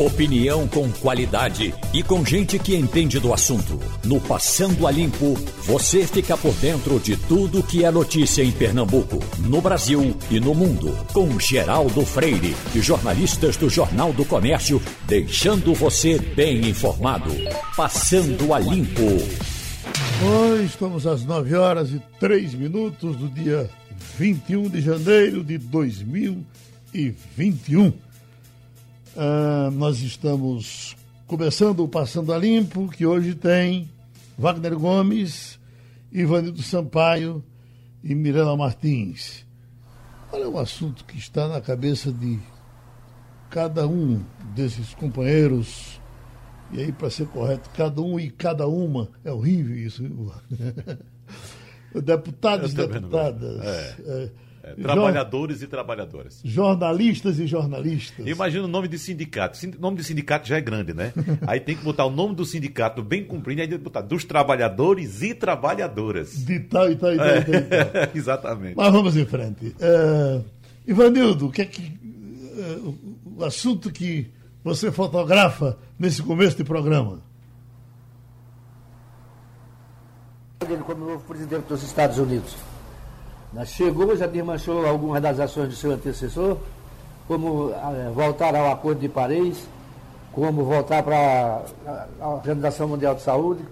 Opinião com qualidade e com gente que entende do assunto. No Passando a Limpo, você fica por dentro de tudo que é notícia em Pernambuco, no Brasil e no mundo. Com Geraldo Freire e jornalistas do Jornal do Comércio, deixando você bem informado. Passando a Limpo. Oi, estamos às 9 horas e 3 minutos do dia 21 de janeiro de 2021. Uh, nós estamos começando o Passando a Limpo, que hoje tem Wagner Gomes, Ivanildo Sampaio e Mirela Martins. Olha um assunto que está na cabeça de cada um desses companheiros, e aí, para ser correto, cada um e cada uma, é horrível isso. Deputados e deputadas. É. É, é, trabalhadores e trabalhadoras. Jornalistas e jornalistas. Imagina o nome de sindicato. O nome de sindicato já é grande, né? aí tem que botar o nome do sindicato bem comprido e aí botar dos trabalhadores e trabalhadoras. De tal e tal e tal. E tal, e tal. Exatamente. Mas vamos em frente. Uh, Ivanildo, o que é que. Uh, o assunto que você fotografa nesse começo de programa? Ele como novo presidente dos Estados Unidos. Chegou, já desmanchou algumas das ações do seu antecessor, como eh, voltar ao Acordo de Paris, como voltar para a Organização Mundial de Saúde.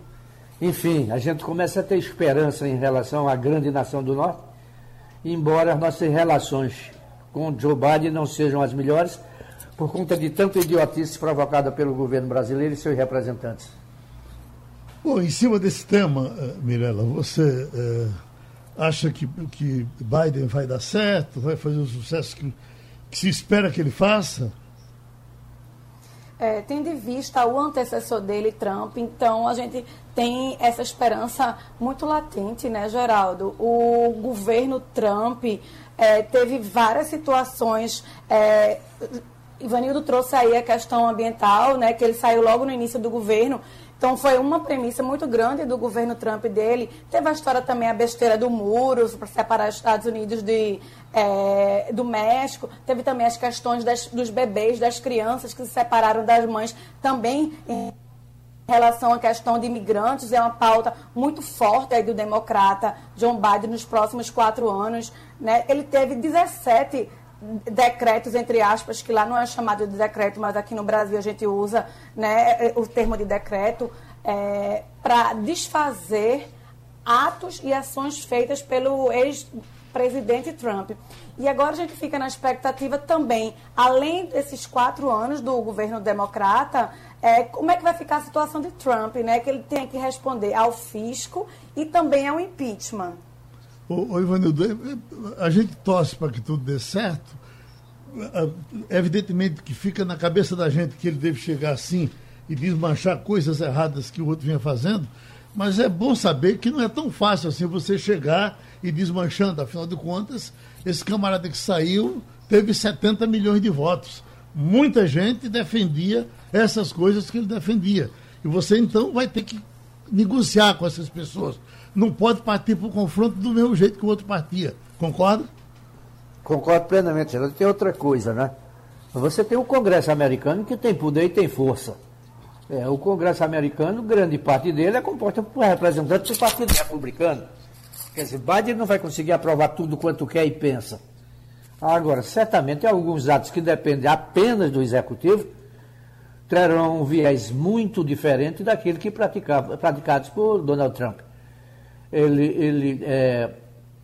Enfim, a gente começa a ter esperança em relação à grande nação do Norte, embora as nossas relações com Joe Biden não sejam as melhores, por conta de tanta idiotice provocada pelo governo brasileiro e seus representantes. Bom, em cima desse tema, eh, Mirella, você é, acha que, que Biden vai dar certo, vai fazer o sucesso que, que se espera que ele faça? É, tendo em vista o antecessor dele, Trump, então a gente tem essa esperança muito latente, né, Geraldo? O governo Trump é, teve várias situações. É, Ivanildo trouxe aí a questão ambiental, né, que ele saiu logo no início do governo então foi uma premissa muito grande do governo Trump dele. Teve a história também, a besteira do muro, para separar os Estados Unidos de, é, do México. Teve também as questões das, dos bebês, das crianças que se separaram das mães, também em relação à questão de imigrantes. É uma pauta muito forte aí do democrata John Biden nos próximos quatro anos. Né? Ele teve 17 decretos, entre aspas, que lá não é chamado de decreto, mas aqui no Brasil a gente usa né, o termo de decreto, é, para desfazer atos e ações feitas pelo ex-presidente Trump. E agora a gente fica na expectativa também, além desses quatro anos do governo democrata, é, como é que vai ficar a situação de Trump, né? Que ele tem que responder ao fisco e também ao impeachment. Ô, ô Ivanildo, é, é, a gente torce para que tudo dê certo. Evidentemente que fica na cabeça da gente que ele deve chegar assim e desmanchar coisas erradas que o outro vinha fazendo, mas é bom saber que não é tão fácil assim você chegar e desmanchando. Afinal de contas, esse camarada que saiu teve 70 milhões de votos. Muita gente defendia essas coisas que ele defendia. E você então vai ter que negociar com essas pessoas não pode partir para o confronto do mesmo jeito que o outro partia. Concorda? Concordo plenamente, Geraldo. Tem outra coisa, né? Você tem o Congresso americano que tem poder e tem força. É, o Congresso americano, grande parte dele é composto por representantes do Partido Republicano. Quer dizer, Biden não vai conseguir aprovar tudo quanto quer e pensa. Agora, certamente alguns atos que dependem apenas do Executivo terão um viés muito diferente daquele que praticados por Donald Trump ele, ele é,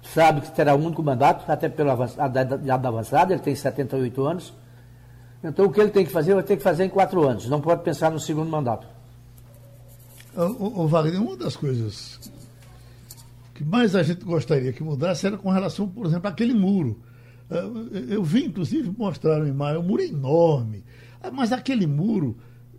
sabe que terá um único mandato, até pela idade avançada, ele tem 78 anos. Então o que ele tem que fazer, vai ter que fazer em quatro anos, não pode pensar no segundo mandato. O, o Wagner, uma das coisas que mais a gente gostaria que mudasse era com relação, por exemplo, àquele muro. É, eu vi, inclusive, mostrar em maio, um muro enorme. Ah, mas aquele muro,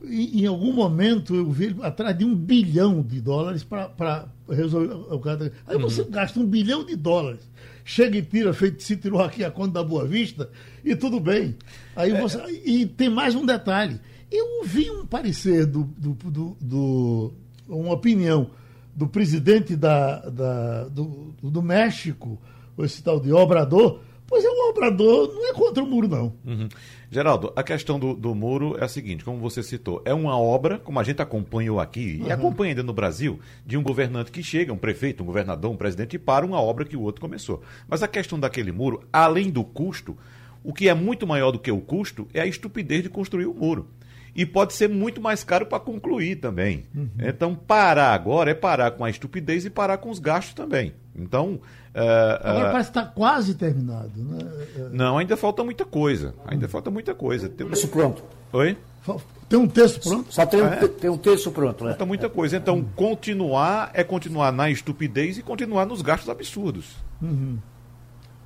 em, em algum momento, eu vi ele atrás de um bilhão de dólares para resolver o cara. Aí você uhum. gasta um bilhão de dólares, chega e tira, feito se tirou aqui a conta da Boa Vista, e tudo bem. Aí é. você, e tem mais um detalhe. Eu ouvi um parecer do, do, do, do uma opinião do presidente da, da do, do México, esse tal de Obrador, Pois é, o Obrador não é contra o muro, não. Uhum. Geraldo, a questão do, do, muro é a seguinte, como você citou, é uma obra, como a gente acompanhou aqui, uhum. e acompanha ainda no Brasil, de um governante que chega, um prefeito, um governador, um presidente, e para uma obra que o outro começou. Mas a questão daquele muro, além do custo, o que é muito maior do que o custo é a estupidez de construir o muro e pode ser muito mais caro para concluir também. Uhum. Então, parar agora é parar com a estupidez e parar com os gastos também. Então. Uh, agora uh, parece que está quase terminado. Né? Não, ainda falta muita coisa. Ainda falta muita coisa. Tem... Isso pronto. Oi? Tem um texto pronto? Só tem um, é. tem um texto pronto. Né? Falta muita coisa. Então, continuar é continuar na estupidez e continuar nos gastos absurdos. Uhum.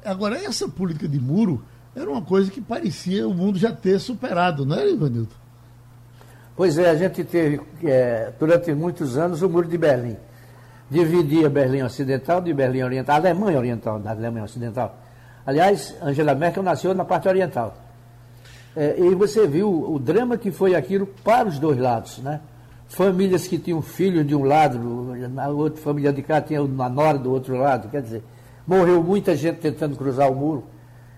Agora, essa política de muro era uma coisa que parecia o mundo já ter superado, não é, Ivanildo? Pois é, a gente teve é, durante muitos anos o Muro de Berlim. Dividia Berlim Ocidental de Berlim Oriental, Alemanha Oriental, da Alemanha Ocidental. Aliás, Angela Merkel nasceu na parte oriental. É, e você viu o drama que foi aquilo para os dois lados, né? Famílias que tinham filhos de um lado, na outra família de cá tinha uma nora do outro lado, quer dizer, morreu muita gente tentando cruzar o muro.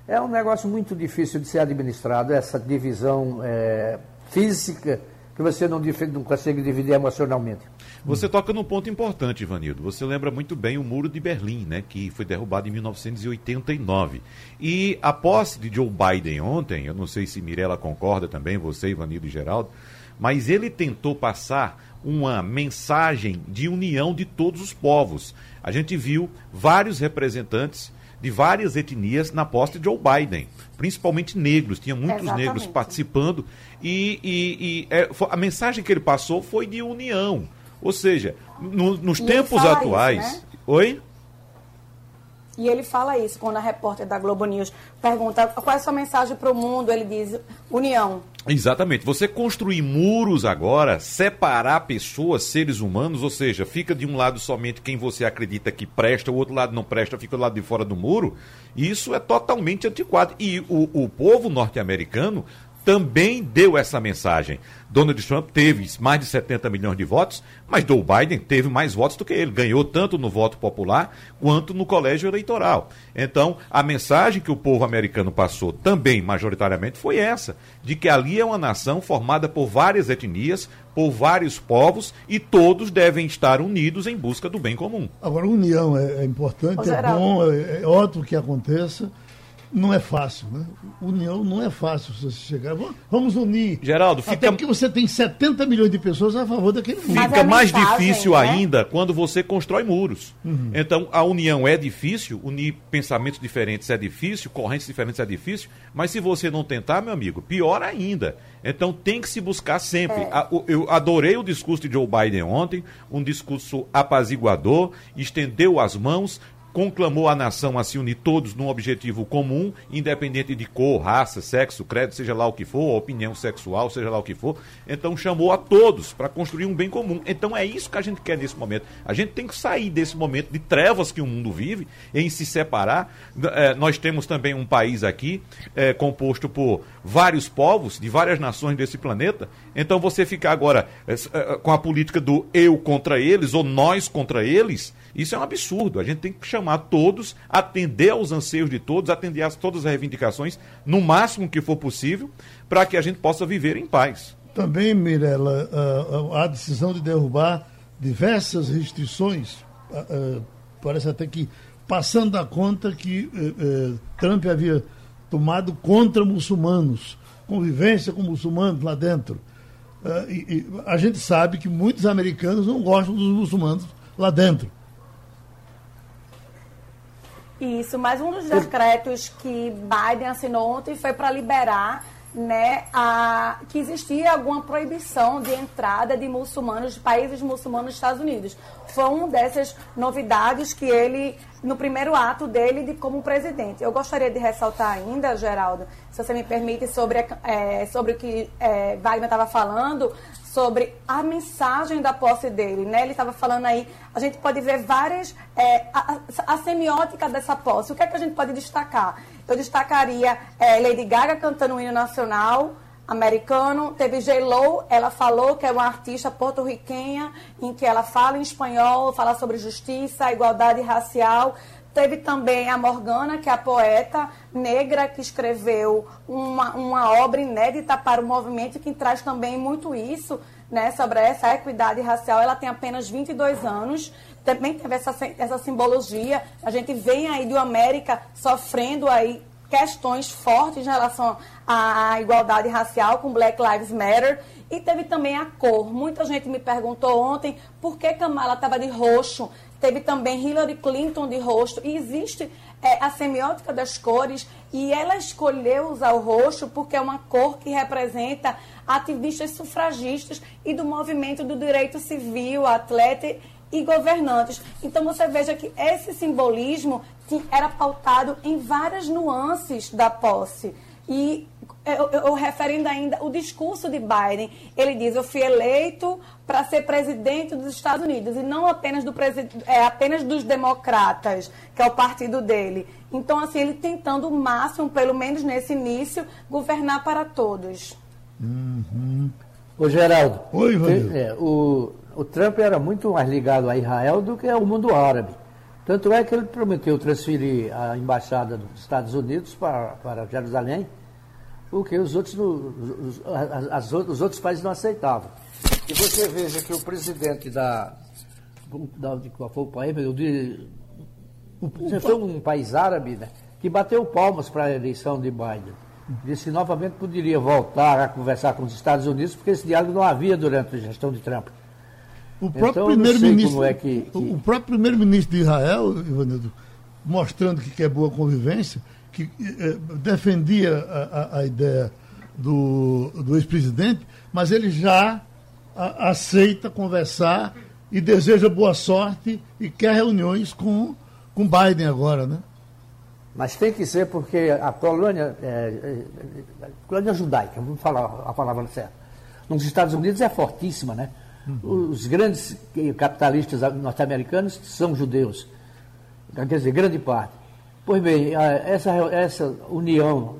É um negócio muito difícil de ser administrado, essa divisão é, física que você não, não consegue dividir emocionalmente. Você toca num ponto importante, Ivanildo. Você lembra muito bem o Muro de Berlim, né, que foi derrubado em 1989. E a posse de Joe Biden ontem, eu não sei se Mirella concorda também, você, Ivanildo e Geraldo, mas ele tentou passar uma mensagem de união de todos os povos. A gente viu vários representantes de várias etnias na posse de Joe Biden, principalmente negros, tinha muitos Exatamente. negros participando e, e, e é, a mensagem que ele passou foi de união. Ou seja, no, nos e tempos atuais. Isso, né? Oi? E ele fala isso quando a repórter da Globo News pergunta qual é a sua mensagem para o mundo, ele diz união. Exatamente. Você construir muros agora, separar pessoas, seres humanos, ou seja, fica de um lado somente quem você acredita que presta, o outro lado não presta, fica do lado de fora do muro, isso é totalmente antiquado. E o, o povo norte-americano também deu essa mensagem. Donald Trump teve mais de 70 milhões de votos, mas Joe Biden teve mais votos do que ele. Ganhou tanto no voto popular quanto no colégio eleitoral. Então, a mensagem que o povo americano passou também, majoritariamente, foi essa: de que ali é uma nação formada por várias etnias, por vários povos e todos devem estar unidos em busca do bem comum. Agora, união é, é importante, é bom, é, é ótimo que aconteça não é fácil, né? União não é fácil você chegar. Vamos unir. Geraldo, fica. Até porque você tem 70 milhões de pessoas a favor daquele mundo. Fica mais difícil né? ainda quando você constrói muros. Uhum. Então, a união é difícil, unir pensamentos diferentes é difícil, correntes diferentes é difícil, mas se você não tentar, meu amigo, pior ainda. Então tem que se buscar sempre. É. Eu adorei o discurso de Joe Biden ontem, um discurso apaziguador, estendeu as mãos, conclamou a nação a se unir todos num objetivo comum, independente de cor, raça, sexo, credo, seja lá o que for, opinião sexual, seja lá o que for. Então chamou a todos para construir um bem comum. Então é isso que a gente quer nesse momento. A gente tem que sair desse momento de trevas que o mundo vive em se separar. É, nós temos também um país aqui é, composto por vários povos de várias nações desse planeta. Então você ficar agora é, é com a política do eu contra eles ou nós contra eles isso é um absurdo. A gente tem que chamar todos, atender aos anseios de todos, atender a todas as reivindicações, no máximo que for possível, para que a gente possa viver em paz. Também, Mirella, a, a decisão de derrubar diversas restrições, parece até que passando a conta que eh, eh, Trump havia tomado contra muçulmanos, convivência com muçulmanos lá dentro. Uh, e, e a gente sabe que muitos americanos não gostam dos muçulmanos lá dentro. Isso, mas um dos decretos que Biden assinou ontem foi para liberar né, a, que existia alguma proibição de entrada de muçulmanos, de países muçulmanos nos Estados Unidos. Foi uma dessas novidades que ele, no primeiro ato dele de, como presidente. Eu gostaria de ressaltar ainda, Geraldo, se você me permite, sobre, é, sobre o que é, Wagner estava falando, sobre a mensagem da posse dele, né? Ele estava falando aí, a gente pode ver várias, é, a, a, semiótica dessa posse. O que é que a gente pode destacar? Eu destacaria é, Lady Gaga cantando o hino nacional americano, teve J-Lo, ela falou que é uma artista porto-riquenha, em que ela fala em espanhol, fala sobre justiça, igualdade racial, Teve também a Morgana, que é a poeta negra que escreveu uma, uma obra inédita para o movimento que traz também muito isso, né, sobre essa equidade racial. Ela tem apenas 22 anos, também teve essa, essa simbologia. A gente vem aí do América sofrendo aí questões fortes em relação à igualdade racial com Black Lives Matter. E teve também a cor. Muita gente me perguntou ontem por que Kamala estava de roxo. Teve também Hillary Clinton de rosto. E existe é, a semiótica das cores. E ela escolheu usar o roxo porque é uma cor que representa ativistas sufragistas e do movimento do direito civil, atleta e governantes. Então você veja que esse simbolismo era pautado em várias nuances da posse. E eu, eu, referindo ainda o discurso de Biden, ele diz: Eu fui eleito para ser presidente dos Estados Unidos e não apenas, do é, apenas dos democratas, que é o partido dele. Então, assim, ele tentando o máximo, pelo menos nesse início, governar para todos. Uhum. Ô, Geraldo. Oi, Rodrigo. É, o, o Trump era muito mais ligado a Israel do que ao mundo árabe. Tanto é que ele prometeu transferir a embaixada dos Estados Unidos para, para Jerusalém porque os outros, os, as, os outros países não aceitavam. E você veja que o presidente da. da de qual foi o país? De, você foi um país árabe, né? Que bateu palmas para a eleição de Biden. Disse novamente poderia voltar a conversar com os Estados Unidos, porque esse diálogo não havia durante a gestão de Trump. O próprio então, primeiro-ministro é que, que... o próprio primeiro-ministro de Israel, Ivanildo, mostrando que quer boa convivência, que eh, defendia a, a, ideia do, do ex-presidente, mas ele já a, aceita conversar e deseja boa sorte e quer reuniões com, com Biden agora, né? Mas tem que ser porque a colônia, é, é, colônia judaica, vamos falar a palavra certa, nos Estados Unidos é fortíssima, né? Uhum. Os grandes capitalistas norte-americanos são judeus. Quer dizer, grande parte. Pois bem, essa, essa união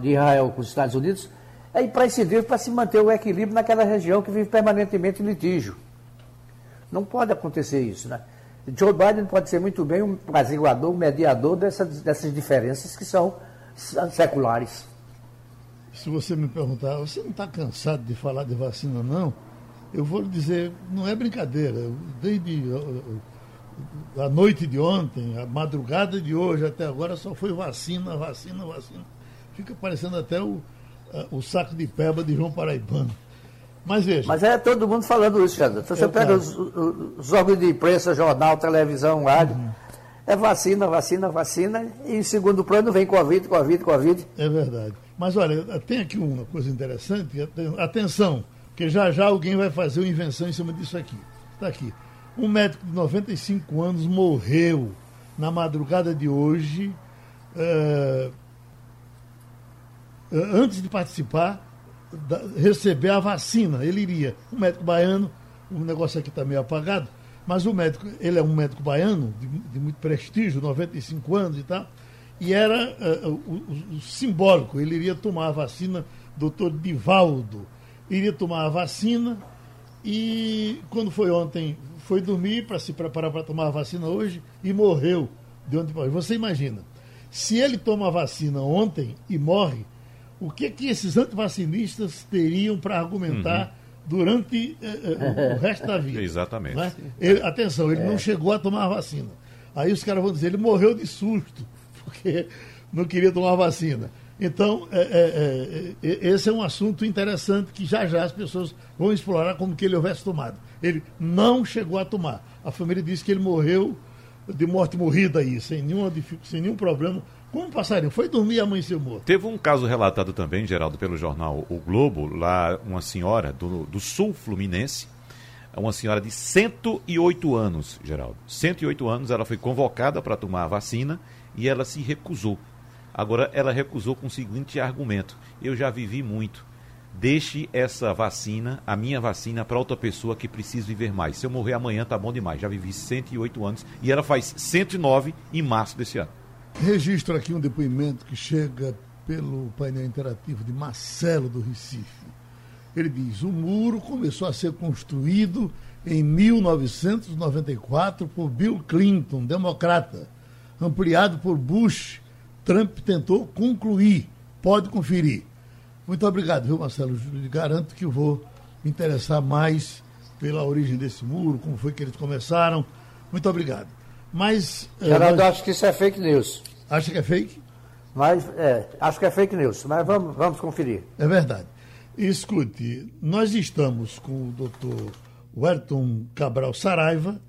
de Israel com os Estados Unidos é imprescindível para se manter o equilíbrio naquela região que vive permanentemente em litígio. Não pode acontecer isso, né? Joe Biden pode ser muito bem um apaziguador, um mediador dessas, dessas diferenças que são seculares. Se você me perguntar, você não está cansado de falar de vacina, não? Eu vou lhe dizer, não é brincadeira. Desde a noite de ontem, a madrugada de hoje até agora só foi vacina, vacina, vacina. Fica parecendo até o, o saco de peba de João Paraibano. Mas veja. Mas é todo mundo falando isso, Xandra. Então, você é pega os, os, órgãos de imprensa, jornal, televisão, rádio. Uhum. É vacina, vacina, vacina. E em segundo plano vem Covid, Covid, Covid. É verdade. Mas olha, tem aqui uma coisa interessante. Atenção, porque já já alguém vai fazer uma invenção em cima disso aqui. Está aqui. Um médico de 95 anos morreu na madrugada de hoje, uh, antes de participar, da, receber a vacina. Ele iria. Um médico baiano, o negócio aqui está meio apagado, mas o médico, ele é um médico baiano, de, de muito prestígio, 95 anos e tal, e era uh, o, o, simbólico. Ele iria tomar a vacina, doutor Divaldo, iria tomar a vacina e quando foi ontem foi dormir para se preparar para tomar a vacina hoje e morreu de hoje. Você imagina, se ele toma a vacina ontem e morre, o que que esses antivacinistas teriam para argumentar uhum. durante eh, eh, o resto da vida? Exatamente. É? Ele, atenção, ele é. não chegou a tomar a vacina. Aí os caras vão dizer, ele morreu de susto, porque não queria tomar a vacina. Então, é, é, é, esse é um assunto interessante que já já as pessoas vão explorar como que ele houvesse tomado. Ele não chegou a tomar. A família disse que ele morreu de morte morrida aí, sem, nenhuma, sem nenhum problema. Como passarinho? Foi dormir e amanheceu morto. Teve um caso relatado também, Geraldo, pelo jornal O Globo, lá uma senhora do, do sul fluminense, uma senhora de 108 anos, Geraldo. 108 anos, ela foi convocada para tomar a vacina e ela se recusou. Agora, ela recusou com o seguinte argumento: eu já vivi muito. Deixe essa vacina, a minha vacina, para outra pessoa que precisa viver mais. Se eu morrer amanhã, tá bom demais. Já vivi 108 anos e ela faz 109 em março desse ano. Registro aqui um depoimento que chega pelo painel interativo de Marcelo do Recife. Ele diz: o muro começou a ser construído em 1994 por Bill Clinton, democrata ampliado por Bush, Trump tentou concluir. Pode conferir. Muito obrigado, viu, Marcelo? Garanto que eu vou me interessar mais pela origem desse muro, como foi que eles começaram. Muito obrigado. Mas. Eh, Geraldo, nós... acho que isso é fake news. Acha que é fake? Mas, é, acho que é fake news, mas vamos, vamos conferir. É verdade. Escute, nós estamos com o doutor Wellington Cabral Saraiva,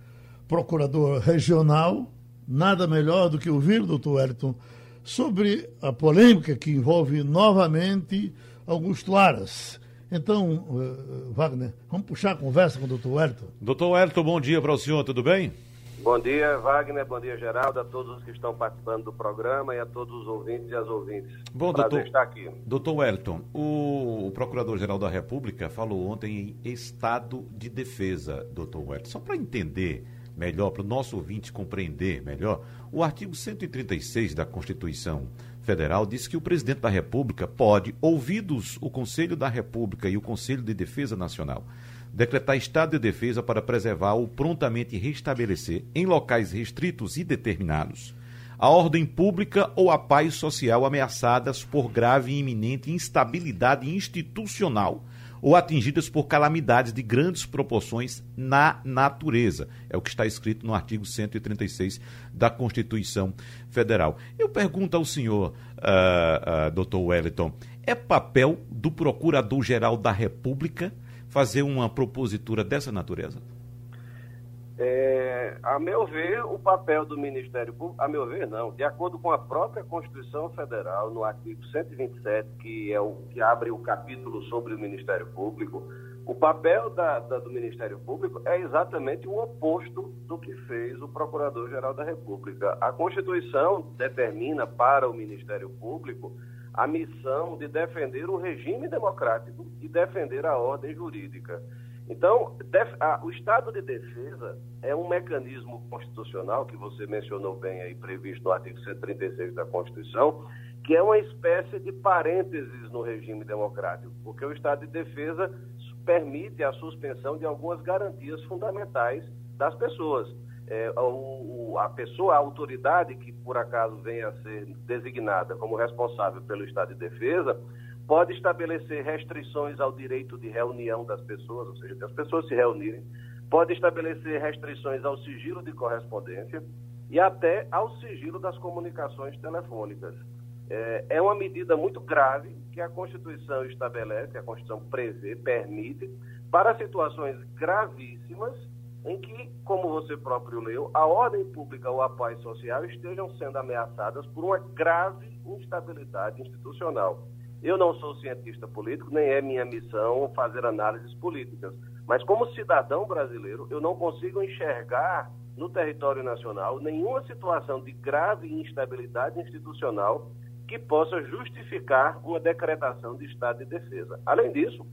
procurador regional. Nada melhor do que ouvir, doutor Wellington, sobre a polêmica que envolve novamente Augusto Aras. Então, uh, Wagner, vamos puxar a conversa com o doutor Wellington. Doutor Wellington, bom dia para o senhor, tudo bem? Bom dia, Wagner. Bom dia, Geraldo, a todos os que estão participando do programa e a todos os ouvintes e as ouvintes. Bom, Prazer doutor, estar aqui. Doutor Wellington, o, o Procurador-Geral da República falou ontem em estado de defesa, doutor Wellington. Só para entender melhor, para o nosso ouvinte compreender melhor, o artigo 136 da Constituição Federal diz que o presidente da República pode, ouvidos o Conselho da República e o Conselho de Defesa Nacional, decretar estado de defesa para preservar ou prontamente restabelecer, em locais restritos e determinados, a ordem pública ou a paz social ameaçadas por grave e iminente instabilidade institucional ou atingidas por calamidades de grandes proporções na natureza. É o que está escrito no artigo 136 da Constituição Federal. Eu pergunto ao senhor, uh, uh, doutor Wellington, é papel do Procurador-Geral da República fazer uma propositura dessa natureza? É, a meu ver, o papel do Ministério Público, a meu ver, não. De acordo com a própria Constituição Federal, no artigo 127, que é o que abre o capítulo sobre o Ministério Público, o papel da, da, do Ministério Público é exatamente o oposto do que fez o Procurador-Geral da República. A Constituição determina para o Ministério Público a missão de defender o regime democrático e defender a ordem jurídica. Então, o estado de defesa é um mecanismo constitucional, que você mencionou bem aí, previsto no artigo 136 da Constituição, que é uma espécie de parênteses no regime democrático, porque o estado de defesa permite a suspensão de algumas garantias fundamentais das pessoas. É, o, a pessoa, a autoridade que por acaso venha a ser designada como responsável pelo Estado de Defesa, pode estabelecer restrições ao direito de reunião das pessoas, ou seja, das pessoas se reunirem, pode estabelecer restrições ao sigilo de correspondência e até ao sigilo das comunicações telefônicas. É, é uma medida muito grave que a Constituição estabelece, a Constituição prevê, permite, para situações gravíssimas em que, como você próprio leu, a ordem pública ou a paz social estejam sendo ameaçadas por uma grave instabilidade institucional. Eu não sou cientista político, nem é minha missão fazer análises políticas, mas como cidadão brasileiro, eu não consigo enxergar no território nacional nenhuma situação de grave instabilidade institucional que possa justificar uma decretação de estado de defesa. Além disso,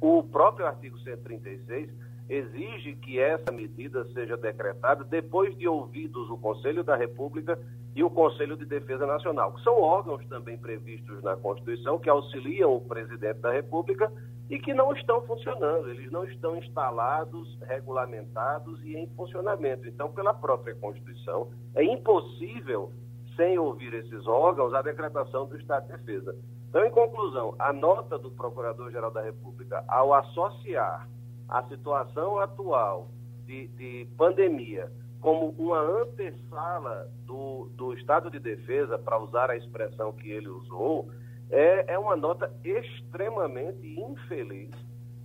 o próprio artigo 136 exige que essa medida seja decretada depois de ouvidos o Conselho da República e o Conselho de Defesa Nacional, que são órgãos também previstos na Constituição que auxiliam o presidente da República e que não estão funcionando, eles não estão instalados, regulamentados e em funcionamento. Então, pela própria Constituição, é impossível, sem ouvir esses órgãos, a decretação do Estado de Defesa. Então, em conclusão, a nota do Procurador-Geral da República, ao associar a situação atual de, de pandemia como uma antessala do, do estado de defesa, para usar a expressão que ele usou, é, é uma nota extremamente infeliz.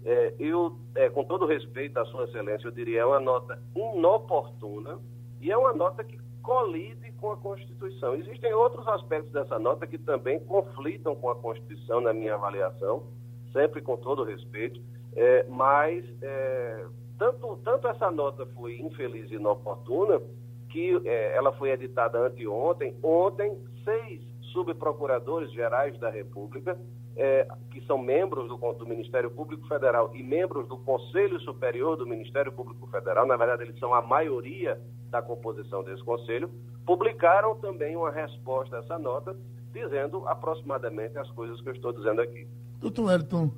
É, eu, é, com todo respeito à Sua Excelência, eu diria é uma nota inoportuna e é uma nota que colide com a Constituição. Existem outros aspectos dessa nota que também conflitam com a Constituição, na minha avaliação, sempre com todo respeito. É, mas é, tanto, tanto essa nota foi infeliz e inoportuna que é, ela foi editada anteontem. Ontem, seis subprocuradores gerais da República, é, que são membros do, do, Ministério Público Federal e membros do Conselho Superior do Ministério Público Federal, na verdade, eles são a maioria da composição desse conselho, publicaram também uma resposta a essa nota, dizendo aproximadamente as coisas que eu estou dizendo aqui. Doutor Elton,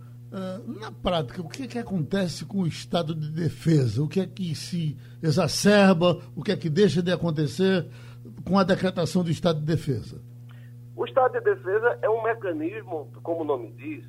na prática, o que, é que acontece com o estado de defesa? O que é que se exacerba? O que é que deixa de acontecer? com a decretação do estado de defesa? O estado de defesa é um mecanismo, como o nome diz,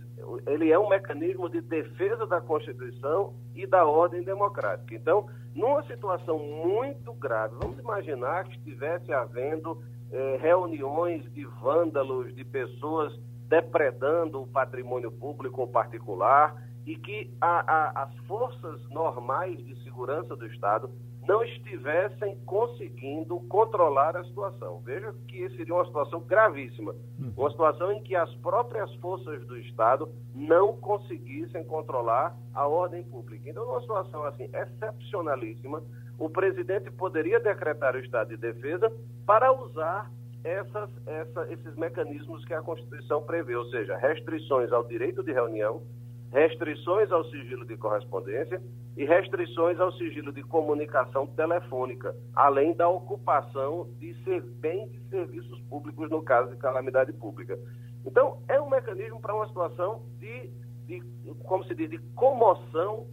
ele é um mecanismo de defesa da Constituição e da ordem democrática. Então, numa situação muito grave, vamos imaginar que estivesse havendo eh, reuniões de vândalos, de pessoas depredando o patrimônio público ou particular, e que a, a, as forças normais de segurança do Estado não estivessem conseguindo controlar a situação. Veja que seria uma situação gravíssima, uhum. uma situação em que as próprias forças do Estado não conseguissem controlar a ordem pública. Então, numa situação assim excepcionalíssima, o presidente poderia decretar o estado de defesa para usar essas, essa, esses mecanismos que a Constituição prevê, ou seja, restrições ao direito de reunião, restrições ao sigilo de correspondência e restrições ao sigilo de comunicação telefônica, além da ocupação de bem de serviços públicos no caso de calamidade pública. Então, é um mecanismo para uma situação de, de, como se diz, de comoção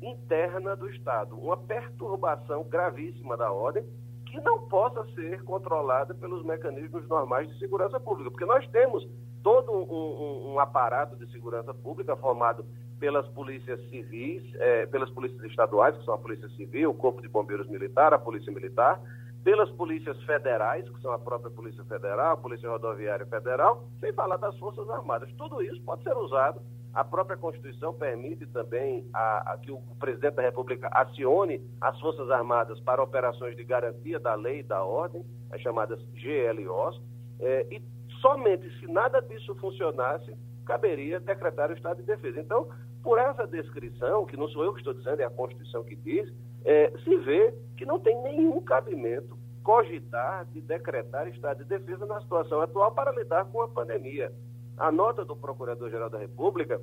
interna do Estado, uma perturbação gravíssima da ordem que não possa ser controlada pelos mecanismos normais de segurança pública, porque nós temos todo um, um, um aparato de segurança pública formado pelas polícias civis, é, pelas polícias estaduais, que são a Polícia Civil, o Corpo de Bombeiros Militar, a Polícia Militar, pelas polícias federais, que são a própria Polícia Federal, a Polícia Rodoviária Federal, sem falar das Forças Armadas. Tudo isso pode ser usado. A própria Constituição permite também a, a que o presidente da República acione as Forças Armadas para operações de garantia da lei e da ordem, as chamadas GLOs, é, e somente se nada disso funcionasse, caberia decretar o estado de defesa. Então, por essa descrição, que não sou eu que estou dizendo, é a Constituição que diz, é, se vê que não tem nenhum cabimento cogitar de decretar estado de defesa na situação atual para lidar com a pandemia. A nota do Procurador-Geral da República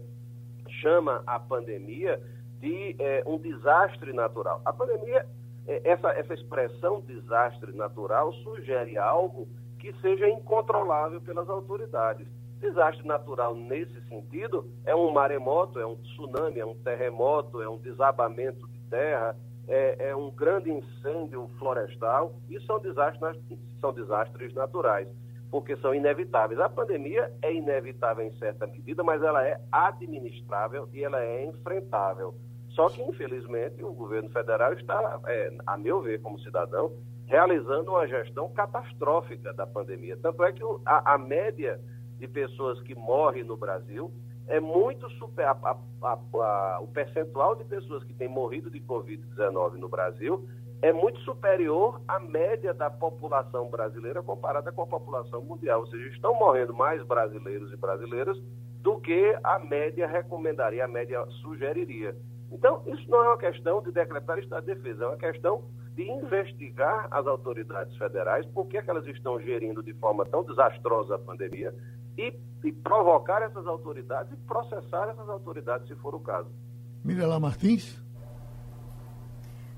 chama a pandemia de é, um desastre natural. A pandemia, é, essa, essa expressão desastre natural sugere algo que seja incontrolável pelas autoridades. Desastre natural, nesse sentido, é um maremoto, é um tsunami, é um terremoto, é um desabamento de terra, é, é um grande incêndio florestal. Isso são desastres, são desastres naturais, porque são inevitáveis. A pandemia é inevitável em certa medida, mas ela é administrável e ela é enfrentável. Só que, infelizmente, o governo federal está, é, a meu ver, como cidadão, realizando uma gestão catastrófica da pandemia. Tanto é que a, a média de pessoas que morrem no Brasil é muito super. A, a, o percentual de pessoas que têm morrido de Covid-19 no Brasil é muito superior à média da população brasileira comparada com a população mundial. Ou seja, estão morrendo mais brasileiros e brasileiras do que a média recomendaria, a média sugeriria. Então, isso não é uma questão de decretar estado de defesa, é uma questão de investigar as autoridades federais, por que, é que elas estão gerindo de forma tão desastrosa a pandemia, e, e, provocar essas autoridades e processar essas autoridades, se for o caso. Mirela Martins.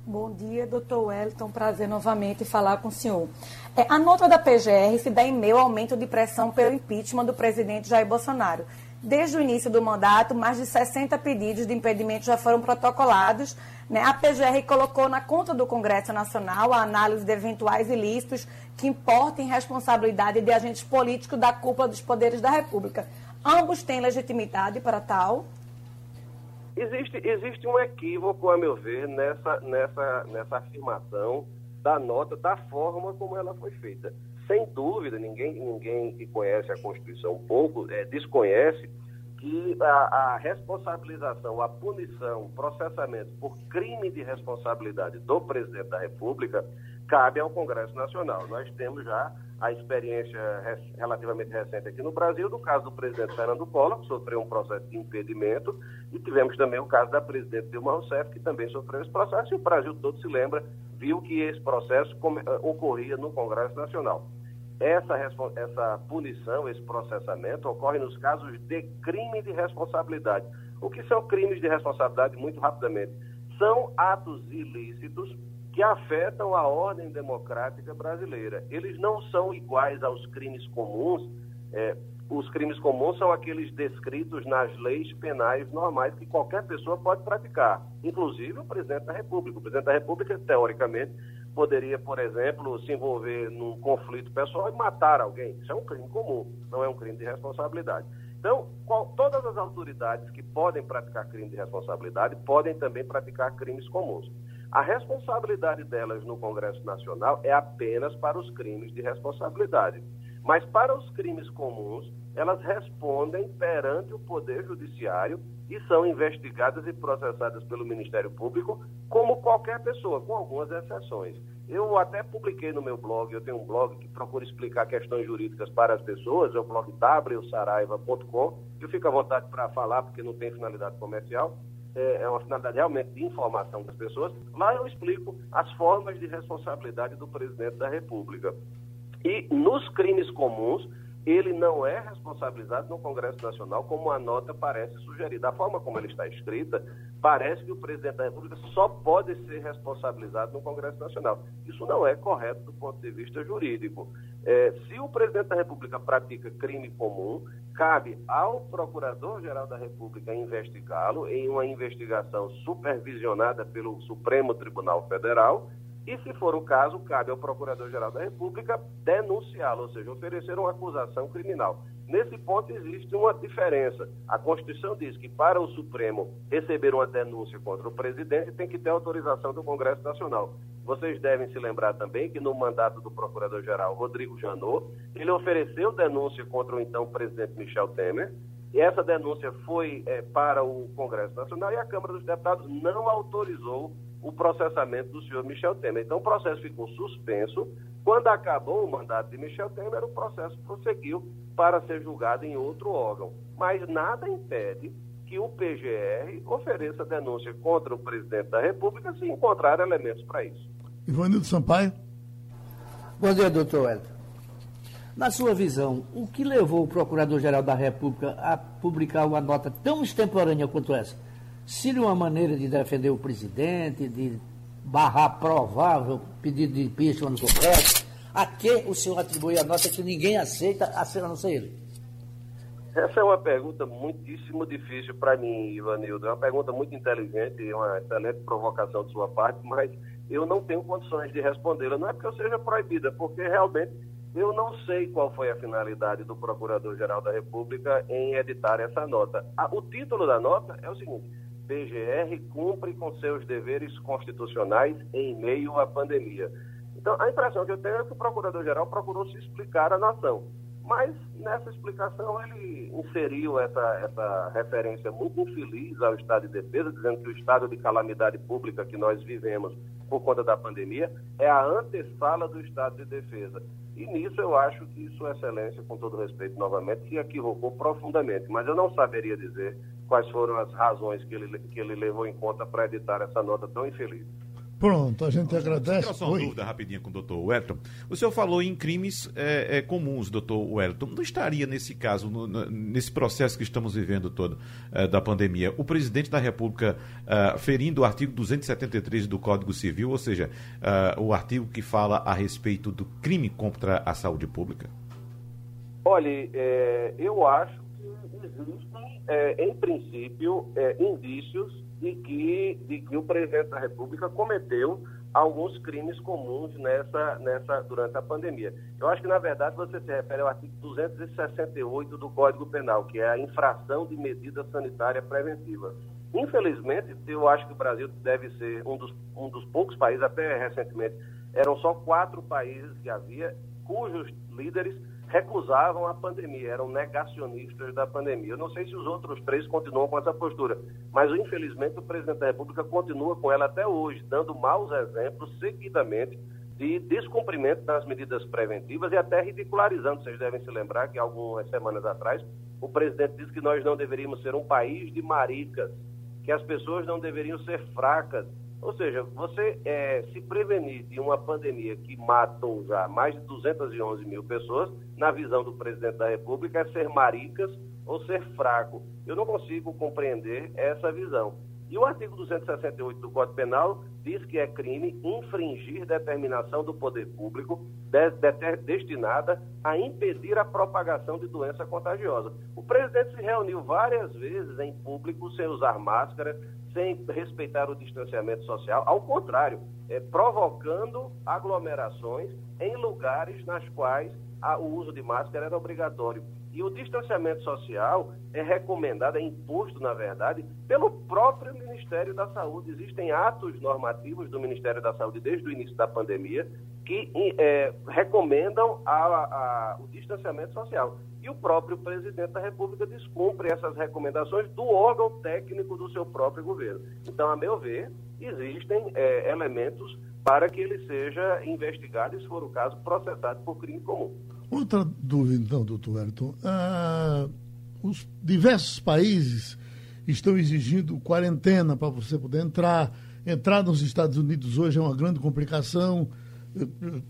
Bom dia, doutor Wellington. Prazer novamente falar com o senhor. É, a nota da PGR se dá em meio ao aumento de pressão pelo impeachment do presidente Jair Bolsonaro. Desde o início do mandato, mais de 60 pedidos de impedimento já foram protocolados. Né? A PGR colocou na conta do Congresso Nacional a análise de eventuais ilícitos que importem responsabilidade de agentes políticos da cúpula dos poderes da República. Ambos têm legitimidade para tal? Existe, existe um equívoco, a meu ver, nessa, nessa, nessa afirmação da nota, da forma como ela foi feita sem dúvida, ninguém, ninguém que conhece a Constituição um pouco é, desconhece que a, a, responsabilização, a punição, o processamento por crime de responsabilidade do presidente da República cabe ao Congresso Nacional. Nós temos já a experiência relativamente recente aqui no Brasil do caso do presidente Fernando Collor, que sofreu um processo de impedimento, e tivemos também o caso da presidente Dilma Rousseff, que também sofreu esse processo, e o Brasil todo se lembra, viu que esse processo ocorria no Congresso Nacional. Essa, essa punição, esse processamento ocorre nos casos de crime de responsabilidade. O que são crimes de responsabilidade, muito rapidamente? São atos ilícitos que afetam a ordem democrática brasileira. Eles não são iguais aos crimes comuns. É, os crimes comuns são aqueles descritos nas leis penais normais que qualquer pessoa pode praticar, inclusive o presidente da República. O presidente da República, teoricamente, poderia, por exemplo, se envolver num conflito pessoal e matar alguém. Isso é um crime comum, não é um crime de responsabilidade. Então, qual, todas as autoridades que podem praticar crime de responsabilidade podem também praticar crimes comuns. A responsabilidade delas no Congresso Nacional é apenas para os crimes de responsabilidade. Mas para os crimes comuns, elas respondem perante o Poder Judiciário e são investigadas e processadas pelo Ministério Público como qualquer pessoa, com algumas exceções. Eu até publiquei no meu blog, eu tenho um blog que procura explicar questões jurídicas para as pessoas, é o blog wsaraiva.com. Eu fico à vontade para falar, porque não tem finalidade comercial, é, é uma finalidade realmente de informação das pessoas. Lá eu explico as formas de responsabilidade do presidente da República. E nos crimes comuns, ele não é responsabilizado no Congresso Nacional, como a nota parece sugerir. Da forma como ele está escrita, parece que o presidente da República só pode ser responsabilizado no Congresso Nacional. Isso não é correto do ponto de vista jurídico. É, se o presidente da República pratica crime comum, cabe ao Procurador-Geral da República investigá-lo em uma investigação supervisionada pelo Supremo Tribunal Federal e, se for o caso, cabe ao Procurador-Geral da República denunciá-lo, ou seja, oferecer uma acusação criminal. Nesse ponto existe uma diferença. A Constituição diz que para o Supremo receber uma denúncia contra o presidente tem que ter autorização do Congresso Nacional. Vocês devem se lembrar também que no mandato do Procurador-Geral Rodrigo Janot, ele ofereceu denúncia contra o então presidente Michel Temer, e essa denúncia foi é, para o Congresso Nacional e a Câmara dos Deputados não autorizou o processamento do senhor Michel Temer. Então, o processo ficou suspenso. Quando acabou o mandato de Michel Temer, o processo prosseguiu para ser julgado em outro órgão. Mas nada impede que o PGR ofereça denúncia contra o presidente da República se encontrar elementos para isso. Ivanildo Sampaio. Bom dia, doutor Wellington. Na sua visão, o que levou o Procurador-Geral da República a publicar uma nota tão extemporânea quanto essa? Seria uma maneira de defender o presidente, de barrar provável pedido de impeachment no Congresso? A que o senhor atribui a nota que ninguém aceita, a não ser ele? Essa é uma pergunta muitíssimo difícil para mim, Ivanildo. É uma pergunta muito inteligente uma excelente provocação de sua parte, mas eu não tenho condições de respondê-la. Não é porque eu seja proibida, porque realmente eu não sei qual foi a finalidade do Procurador-Geral da República em editar essa nota. O título da nota é o seguinte: PGR cumpre com seus deveres constitucionais em meio à pandemia. Então, a impressão que eu tenho é que o Procurador-Geral procurou se explicar à nação. Mas, nessa explicação, ele inseriu essa, essa referência muito infeliz ao estado de defesa, dizendo que o estado de calamidade pública que nós vivemos por conta da pandemia é a antessala do estado de defesa. E nisso eu acho que Sua Excelência, com todo respeito novamente, se equivocou profundamente. Mas eu não saberia dizer quais foram as razões que ele, que ele levou em conta para editar essa nota tão infeliz. Pronto, a gente agradece. Só uma dúvida rapidinho com o doutor Wellington. O senhor falou em crimes é, é, comuns, doutor Wellington. Não estaria nesse caso, no, no, nesse processo que estamos vivendo todo é, da pandemia, o presidente da República é, ferindo o artigo 273 do Código Civil, ou seja, é, o artigo que fala a respeito do crime contra a saúde pública? Olha, é, eu acho existem, em princípio, indícios de que, de que o presidente da República cometeu alguns crimes comuns nessa, nessa, durante a pandemia. Eu acho que, na verdade, você se refere ao artigo 268 do Código Penal, que é a infração de medida sanitária preventiva. Infelizmente, eu acho que o Brasil deve ser um dos, um dos poucos países, até recentemente, eram só quatro países que havia, cujos líderes recusavam a pandemia, eram negacionistas da pandemia. Eu não sei se os outros três continuam com essa postura, mas infelizmente o presidente da República continua com ela até hoje, dando maus exemplos seguidamente de descumprimento das medidas preventivas e até ridicularizando. Vocês devem se lembrar que algumas semanas atrás o presidente disse que nós não deveríamos ser um país de maricas, que as pessoas não deveriam ser fracas, ou seja, você é, se prevenir de uma pandemia que matou já mais de 211 mil pessoas, na visão do presidente da República, é ser maricas ou ser fraco. Eu não consigo compreender essa visão. E o artigo 268 do Código Penal diz que é crime infringir determinação do poder público de, de, destinada a impedir a propagação de doença contagiosa. O presidente se reuniu várias vezes em público sem usar máscara, sem respeitar o distanciamento social, ao contrário, é, provocando aglomerações em lugares nas quais a, o uso de máscara era obrigatório. E o distanciamento social é recomendado, é imposto, na verdade, pelo próprio Ministério da Saúde. Existem atos normativos do Ministério da Saúde desde o início da pandemia que é, recomendam a, a, o distanciamento social. E o próprio presidente da República descumpre essas recomendações do órgão técnico do seu próprio governo. Então, a meu ver, existem é, elementos para que ele seja investigado e, se for o caso, processado por crime comum. Outra dúvida, então, doutor Wellington. Ah, os diversos países estão exigindo quarentena para você poder entrar. Entrar nos Estados Unidos hoje é uma grande complicação.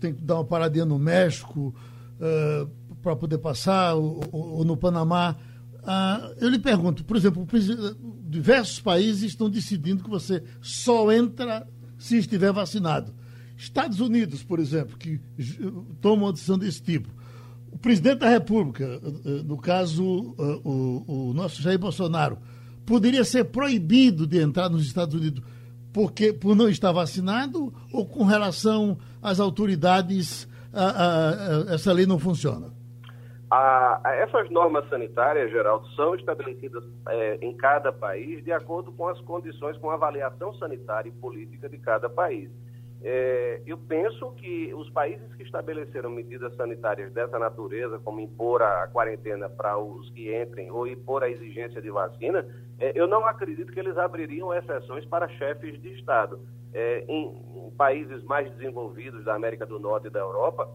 Tem que dar uma paradinha no México uh, para poder passar, ou, ou, ou no Panamá. Uh, eu lhe pergunto, por exemplo, diversos países estão decidindo que você só entra se estiver vacinado. Estados Unidos, por exemplo, que toma uma decisão desse tipo. O presidente da República, eh, eh, no caso, eh, o, o nosso Jair Bolsonaro, poderia ser proibido de entrar nos Estados Unidos porque por não estar vacinado ou com relação às autoridades a, a, a, essa lei não funciona? Essas normas sanitárias, Geraldo, são estabelecidas é, em cada país de acordo com as condições, com a avaliação sanitária e política de cada país. É, eu penso que os países que estabeleceram medidas sanitárias dessa natureza, como impor a quarentena para os que entrem ou impor a exigência de vacina, é, eu não acredito que eles abririam exceções para chefes de Estado. É, em, em países mais desenvolvidos da América do Norte e da Europa,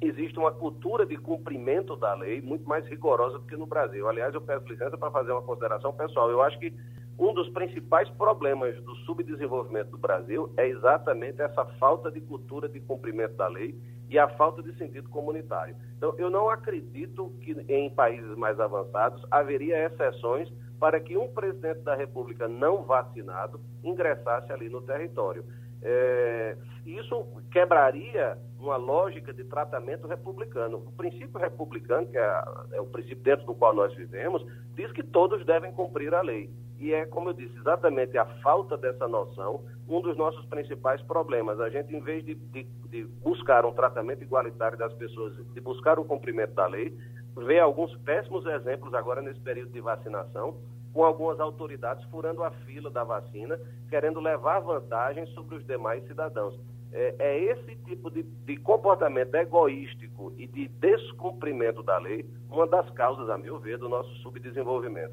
existe uma cultura de cumprimento da lei muito mais rigorosa do que no Brasil. Aliás, eu peço licença para fazer uma consideração pessoal. Eu acho que um dos principais problemas do subdesenvolvimento do Brasil é exatamente essa falta de cultura de cumprimento da lei e a falta de sentido comunitário. Então, eu não acredito que em países mais avançados haveria exceções para que um presidente da República não vacinado ingressasse ali no território. É, isso quebraria uma lógica de tratamento republicano. O princípio republicano, que é, é, o princípio dentro do qual nós vivemos, diz que todos devem cumprir a lei. E é, como eu disse, exatamente a falta dessa noção um dos nossos principais problemas. A gente, em vez de, de, de buscar um tratamento igualitário das pessoas, de buscar o cumprimento da lei, vê alguns péssimos exemplos agora nesse período de vacinação, com algumas autoridades furando a fila da vacina, querendo levar vantagem sobre os demais cidadãos. É, é esse tipo de, de, comportamento egoístico e de descumprimento da lei uma das causas, a meu ver, do nosso subdesenvolvimento.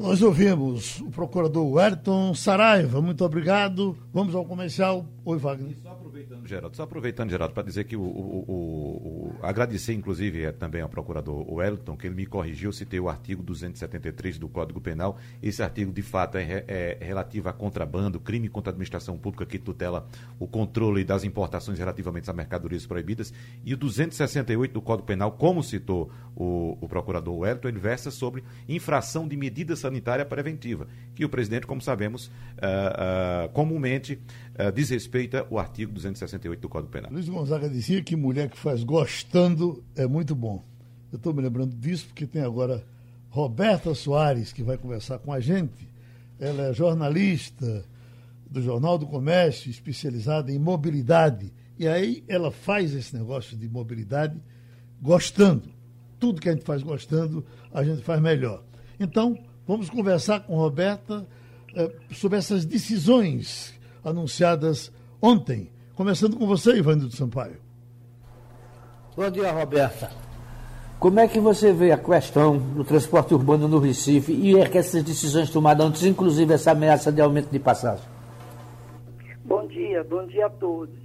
Nós ouvimos o procurador Wellington Saraiva. Muito obrigado. Vamos ao comercial. Oi, Wagner. Só aproveitando, Geraldo, só aproveitando, Geraldo, para dizer que o, o, o, o, agradecer, inclusive, é, também ao procurador Wellington, que ele me corrigiu, citei o artigo 273 do Código Penal. Esse artigo, de fato, é, é relativo a contrabando, crime contra a administração pública que tutela o controle das importações relativamente às mercadorias proibidas. E o 268 do Código Penal, como citou o, procurador Wellington, ele versa sobre infração de medidas sanitária preventiva, que o presidente, como sabemos, uh, uh, comumente uh, desrespeita o artigo 268 do Código Penal. Luiz Gonzaga dizia que mulher que faz gostando é muito bom. Eu estou me lembrando disso porque tem agora Roberta Soares, que vai conversar com a gente. Ela é jornalista do Jornal do Comércio, especializada em mobilidade. E aí ela faz esse negócio de mobilidade gostando. Tudo que a gente faz gostando, a gente faz melhor. Então, Vamos conversar com Roberta eh, sobre essas decisões anunciadas ontem. Começando com você, Ivanildo Sampaio. Bom dia, Roberta. Como é que você vê a questão do transporte urbano no Recife e é que essas decisões tomadas antes, inclusive essa ameaça de aumento de passagem? Bom dia, bom dia a todos.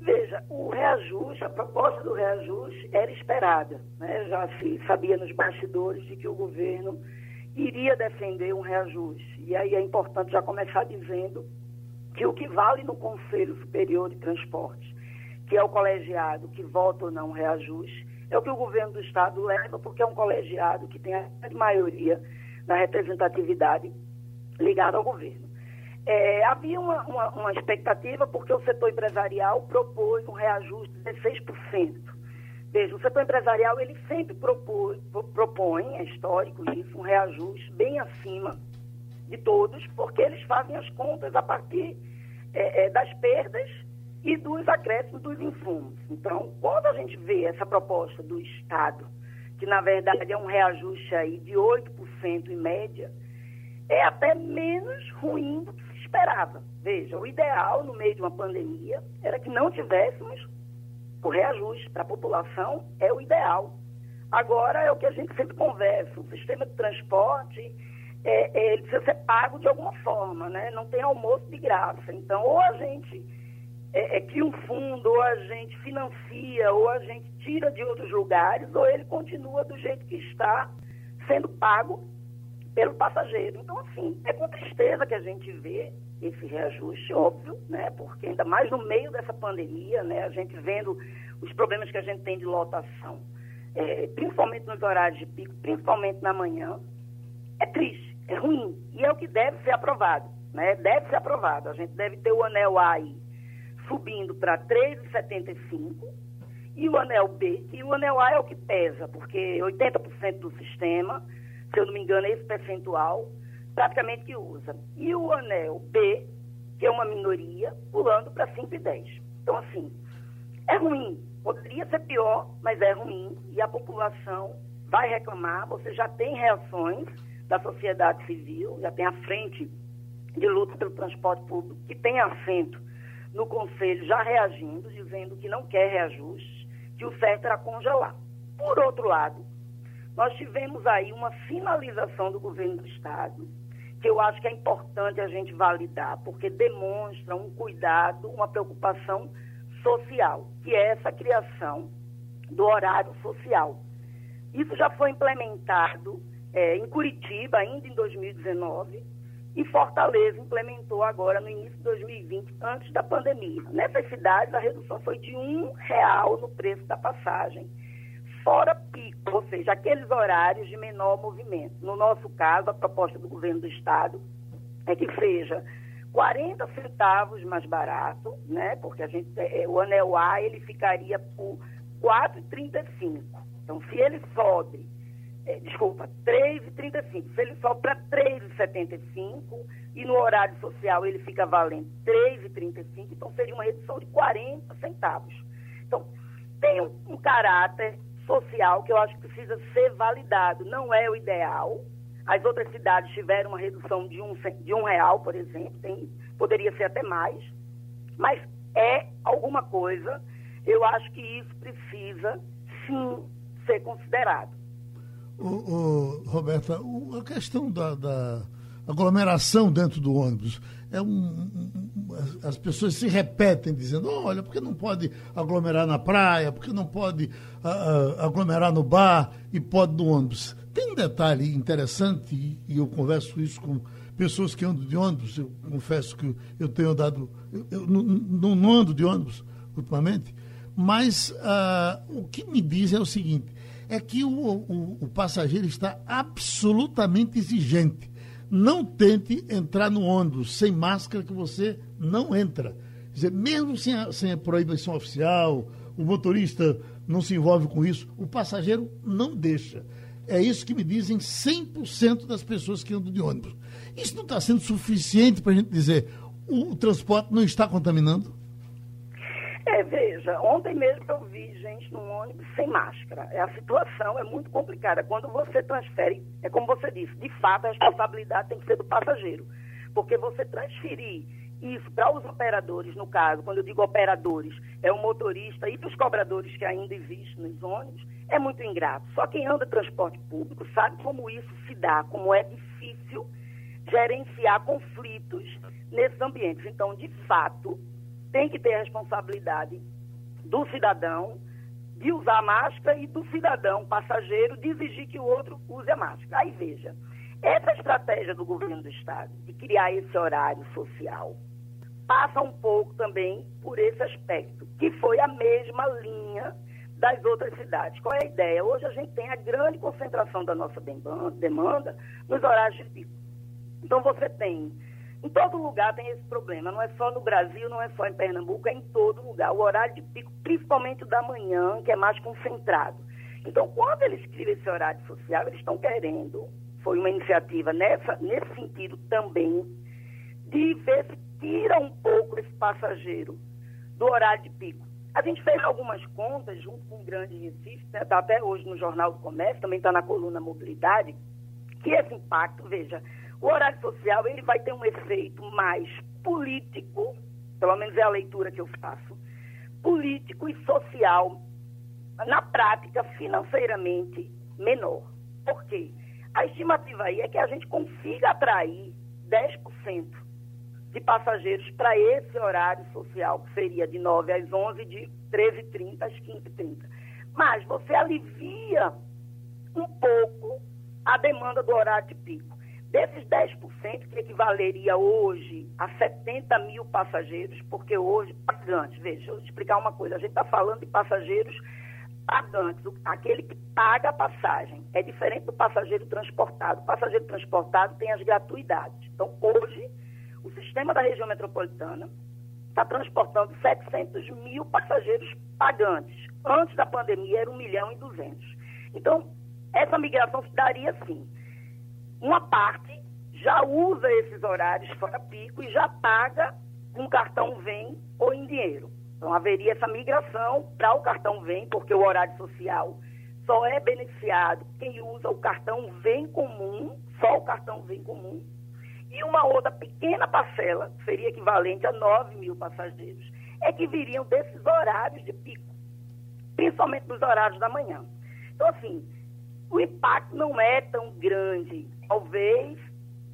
Veja, o reajuste, a proposta do reajuste era esperada. Né? Já se sabia nos bastidores de que o governo iria defender um reajuste. E aí é importante já começar dizendo que o que vale no Conselho Superior de Transportes, que é o colegiado que vota ou não reajuste, é o que o governo do Estado leva, porque é um colegiado que tem a maioria da representatividade ligada ao governo. É, havia uma, uma, uma, expectativa porque o setor empresarial propôs um reajuste de 16%. Veja, o setor empresarial ele sempre propôs, propõe, é histórico isso, um reajuste bem acima de todos, porque eles fazem as contas a partir é, é, das perdas e dos acréscimos dos insumos. Então, quando a gente vê essa proposta do Estado, que na verdade é um reajuste aí de 8% em média, é até menos ruim do que se esperava. Veja, o ideal no meio de uma pandemia era que não tivéssemos o reajuste para a população, é o ideal. Agora é o que a gente sempre conversa, o sistema de transporte é, é, ele precisa ser pago de alguma forma, né? Não tem almoço de graça. Então, ou a gente é, é, cria um fundo, ou a gente financia, ou a gente tira de outros lugares, ou ele continua do jeito que está, sendo pago pelo passageiro. Então, assim, é com tristeza que a gente vê esse reajuste, óbvio, né? Porque ainda mais no meio dessa pandemia, né? A gente vendo os problemas que a gente tem de lotação, é, principalmente nos horários de pico, principalmente na manhã, é triste, é ruim. E é o que deve ser aprovado, né? Deve ser aprovado. A gente deve ter o anel A aí subindo para 3,75 e o anel B, que o anel A é o que pesa, porque 80% do sistema, se eu não me engano, é esse percentual, praticamente usa. E o anel B, que é uma minoria, pulando para 5,10. Então, assim, é ruim. Poderia ser pior, mas é ruim. E a população vai reclamar. Você já tem reações da sociedade civil, já tem a frente de luta pelo transporte público, que tem assento no Conselho já reagindo, dizendo que não quer reajuste, que o certo era congelar. Por outro lado, nós tivemos aí uma finalização do governo do Estado, que eu acho que é importante a gente validar, porque demonstra um cuidado, uma preocupação social, que é essa criação do horário social. Isso já foi implementado é, em Curitiba, ainda em 2019, e Fortaleza implementou agora no início de 2020, antes da pandemia. Nessas cidades, a redução foi de um real no preço da passagem, fora pico, ou seja, aqueles horários de menor movimento. No nosso caso, a proposta do governo do estado é que seja 40 centavos mais barato, né? Porque a gente, é, o anel A ele ficaria por 4,35. Então, se ele sobe é, desculpa, 3,35. Se ele sobe para 3,75 e no horário social ele fica valendo 3,35, então seria uma redução de 40 centavos. Então, tem um, um caráter social que eu acho que precisa ser validado. Não é o ideal. As outras cidades tiveram uma redução de um, de um real, por exemplo, tem, poderia ser até mais, mas é alguma coisa. Eu acho que isso precisa, sim, ser considerado. O, o, Roberta, a questão da, da, aglomeração dentro do ônibus, é um, um, as pessoas se repetem dizendo, olha, por que não pode aglomerar na praia, por que não pode uh, aglomerar no bar e pode no ônibus? Tem um detalhe interessante, e, eu converso isso com pessoas que andam de ônibus, eu confesso que eu tenho dado, eu, eu não, não ando de ônibus ultimamente, mas uh, o que me diz é o seguinte, é que o, o, o passageiro está absolutamente exigente. Não tente entrar no ônibus sem máscara que você não entra. Quer dizer, mesmo sem a, sem a proibição oficial, o motorista não se envolve com isso, o passageiro não deixa. É isso que me dizem 100% das pessoas que andam de ônibus. Isso não está sendo suficiente para a gente dizer o transporte não está contaminando? É, veja, ontem mesmo eu vi gente no ônibus sem máscara. É, a situação é muito complicada. Quando você transfere, é como você disse, de fato a responsabilidade tem que ser do passageiro. Porque você transferir isso para os operadores, no caso, quando eu digo operadores, é o motorista e para os cobradores que ainda existem nos ônibus, é muito ingrato. Só quem anda transporte público sabe como isso se dá, como é difícil gerenciar conflitos nesses ambientes. Então, de fato, tem que ter responsabilidade do cidadão de usar máscara e do cidadão passageiro de exigir que o outro use a máscara. Aí veja, essa estratégia do governo do Estado de criar esse horário social passa um pouco também por esse aspecto, que foi a mesma linha das outras cidades. Qual é a ideia? Hoje a gente tem a grande concentração da nossa demanda nos horários de pico. Então você tem Em todo lugar tem esse problema, não é só no Brasil, não é só em Pernambuco, é em todo lugar. O horário de pico, principalmente da manhã, que é mais concentrado. Então, quando eles criam esse horário social, eles estão querendo, foi uma iniciativa nessa, nesse sentido também, de ver se tira um pouco esse passageiro do horário de pico. A gente fez algumas contas junto com o Grande Recife, está né, tá até hoje no Jornal do Comércio, também está na coluna Mobilidade, que esse impacto, veja, o horário social ele vai ter um efeito mais político, pelo menos é a leitura que eu faço, político e social, na prática, financeiramente, menor. Por quê? A estimativa aí é que a gente consiga atrair 10% de passageiros para esse horário social, que seria de 9 às 11, de 13h30 às 15h30. Mas você alivia um pouco a demanda do horário de pico. Desses 10%, que equivaleria hoje a 70 mil passageiros, porque hoje, pagantes, veja, eu explicar uma coisa, a gente está falando de passageiros pagantes, aquele que paga a passagem. É diferente do passageiro transportado. O passageiro transportado tem as gratuidades. Então, hoje, o sistema da região metropolitana está transportando 700 mil passageiros pagantes. Antes da pandemia era 1 milhão e 200. Então, essa migração se daria assim. Uma parte já usa esses horários fora pico e já paga com cartão Vem ou em dinheiro. Então, haveria essa migração para o cartão Vem, porque o horário social só é beneficiado quem usa o cartão Vem comum, só o cartão Vem comum, e uma outra pequena parcela, seria equivalente a 9 mil passageiros, é que viriam desses horários de pico, principalmente dos horários da manhã. Então, assim, o impacto não é tão grande. Talvez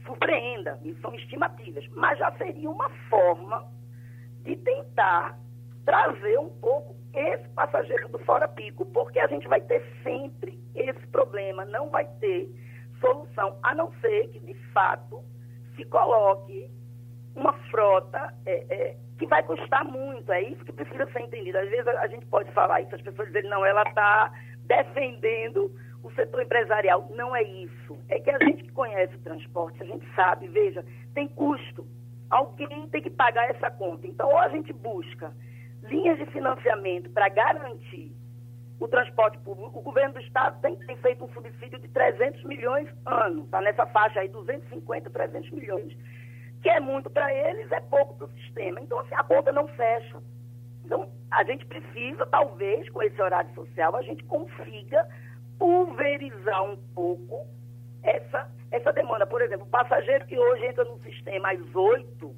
surpreenda, isso são estimativas, mas já seria uma forma de tentar trazer um pouco esse passageiro do fora pico, porque a gente vai ter sempre esse problema, não vai ter solução, a não ser que, de fato, se coloque uma frota é, é, que vai custar muito. É isso que precisa ser entendido. Às vezes a gente pode falar isso, as pessoas dizem, não, ela está defendendo o setor empresarial. Não é isso. É que a gente que conhece o transporte, a gente sabe, veja, tem custo. Alguém tem que pagar essa conta. Então, ou a gente busca linhas de financiamento para garantir o transporte público. O governo do Estado tem, tem feito um subsídio de 300 milhões ano, está nessa faixa aí, 250, 300 milhões. Que é muito para eles, é pouco para o sistema. Então, assim, a conta não fecha. Então, a gente precisa, talvez, com esse horário social, a gente consiga pulverizar um pouco essa, essa demanda. Por exemplo, o passageiro que hoje entra no sistema às 8,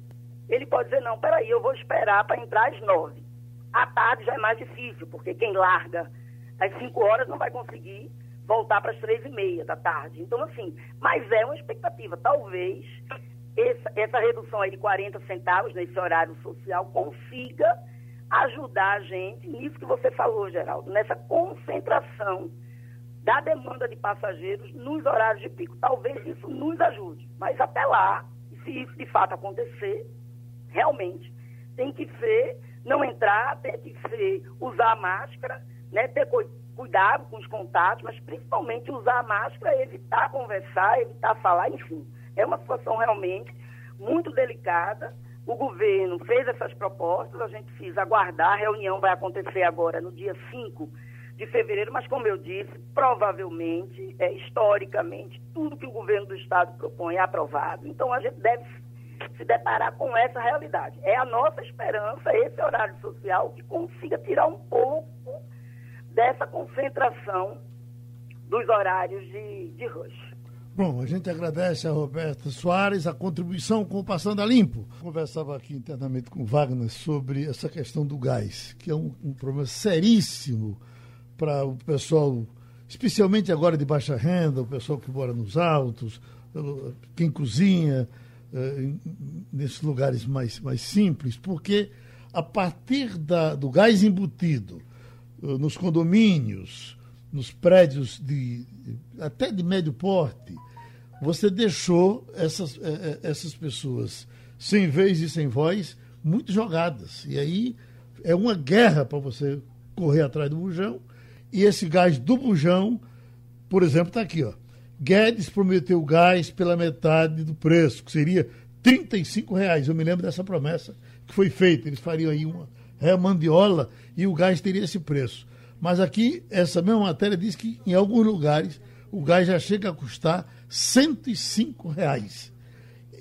ele pode dizer, não, peraí, eu vou esperar para entrar às 9. À tarde já é mais difícil, porque quem larga às 5 horas não vai conseguir voltar para as três e meia da tarde. Então, assim, mas é uma expectativa. Talvez essa, essa redução aí de 40 centavos nesse horário social consiga ajudar a gente nisso que você falou, Geraldo, nessa concentração da demanda de passageiros nos horários de pico. Talvez isso nos ajude. Mas até lá, se isso de fato acontecer, realmente tem que ser, não entrar, tem que ser usar máscara, né, ter cuidado com os contatos, mas principalmente usar máscara, evitar conversar, evitar falar, enfim. É uma situação realmente muito delicada. O governo fez essas propostas, a gente precisa aguardar, a reunião vai acontecer agora no dia 5 de fevereiro, mas como eu disse, provavelmente, é, historicamente, tudo que o governo do Estado propõe é aprovado. Então a gente deve se deparar com essa realidade. É a nossa esperança, esse horário social, que consiga tirar um pouco dessa concentração dos horários de, de rush. Bom, a gente agradece a Roberta Soares a contribuição com o Passando a Limpo. Conversava aqui internamente com Wagner sobre essa questão do gás, que é um, um problema seríssimo para o pessoal, especialmente agora de baixa renda, o pessoal que mora nos altos, quem cozinha, eh, nesses lugares mais, mais simples, porque a partir da, do gás embutido eh, nos condomínios, nos prédios de até de médio porte, você deixou essas, eh, essas pessoas sem vez e sem voz muito jogadas. E aí é uma guerra para você correr atrás do bujão. E esse gás do bujão, por exemplo, está aqui. Ó. Guedes prometeu gás pela metade do preço, que seria 35 reais. Eu me lembro dessa promessa que foi feita. Eles fariam aí uma remandiola e o gás teria esse preço. Mas aqui, essa mesma matéria diz que em alguns lugares o gás já chega a custar 105 reais.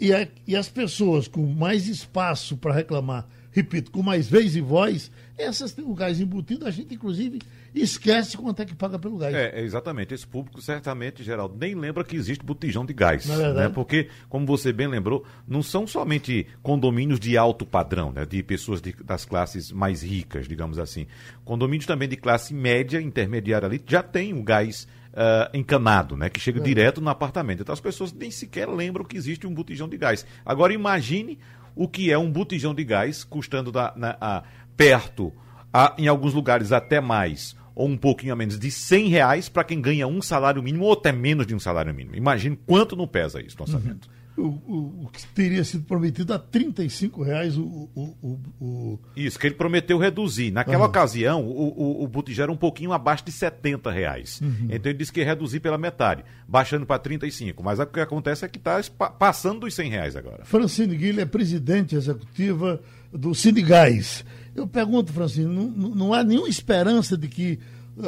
E, a, e as pessoas com mais espaço para reclamar, repito, com mais vez e voz, essas têm o gás embutido, a gente inclusive esquece quanto é que paga pelo gás. É, exatamente. Esse público certamente, Geraldo, nem lembra que existe botijão de gás. É né? Porque, como você bem lembrou, não são somente condomínios de alto padrão, né? de pessoas de, das classes mais ricas, digamos assim. Condomínios também de classe média, intermediária ali, já tem o gás uh, encanado, né? Que chega é. direto no apartamento. Então as pessoas nem sequer lembram que existe um botijão de gás. Agora imagine o que é um botijão de gás custando da, na, a, perto, a, em alguns lugares até mais, ou um pouquinho a menos, de 100 reais para quem ganha um salário mínimo ou até menos de um salário mínimo. Imagine quanto não pesa isso no orçamento. Uhum o, o, o, que teria sido prometido a 35 reais o, o, o, Isso, que ele prometeu reduzir. Naquela ocasião, o, o, o botijão era um pouquinho abaixo de 70 reais. Uhum. Então ele disse que ia reduzir pela metade, baixando para 35. Mas o que acontece é que está passando dos 100 reais agora. Francine Guilherme é presidente executiva do Sindigás. Eu pergunto, Francine, não, não há nenhuma esperança de que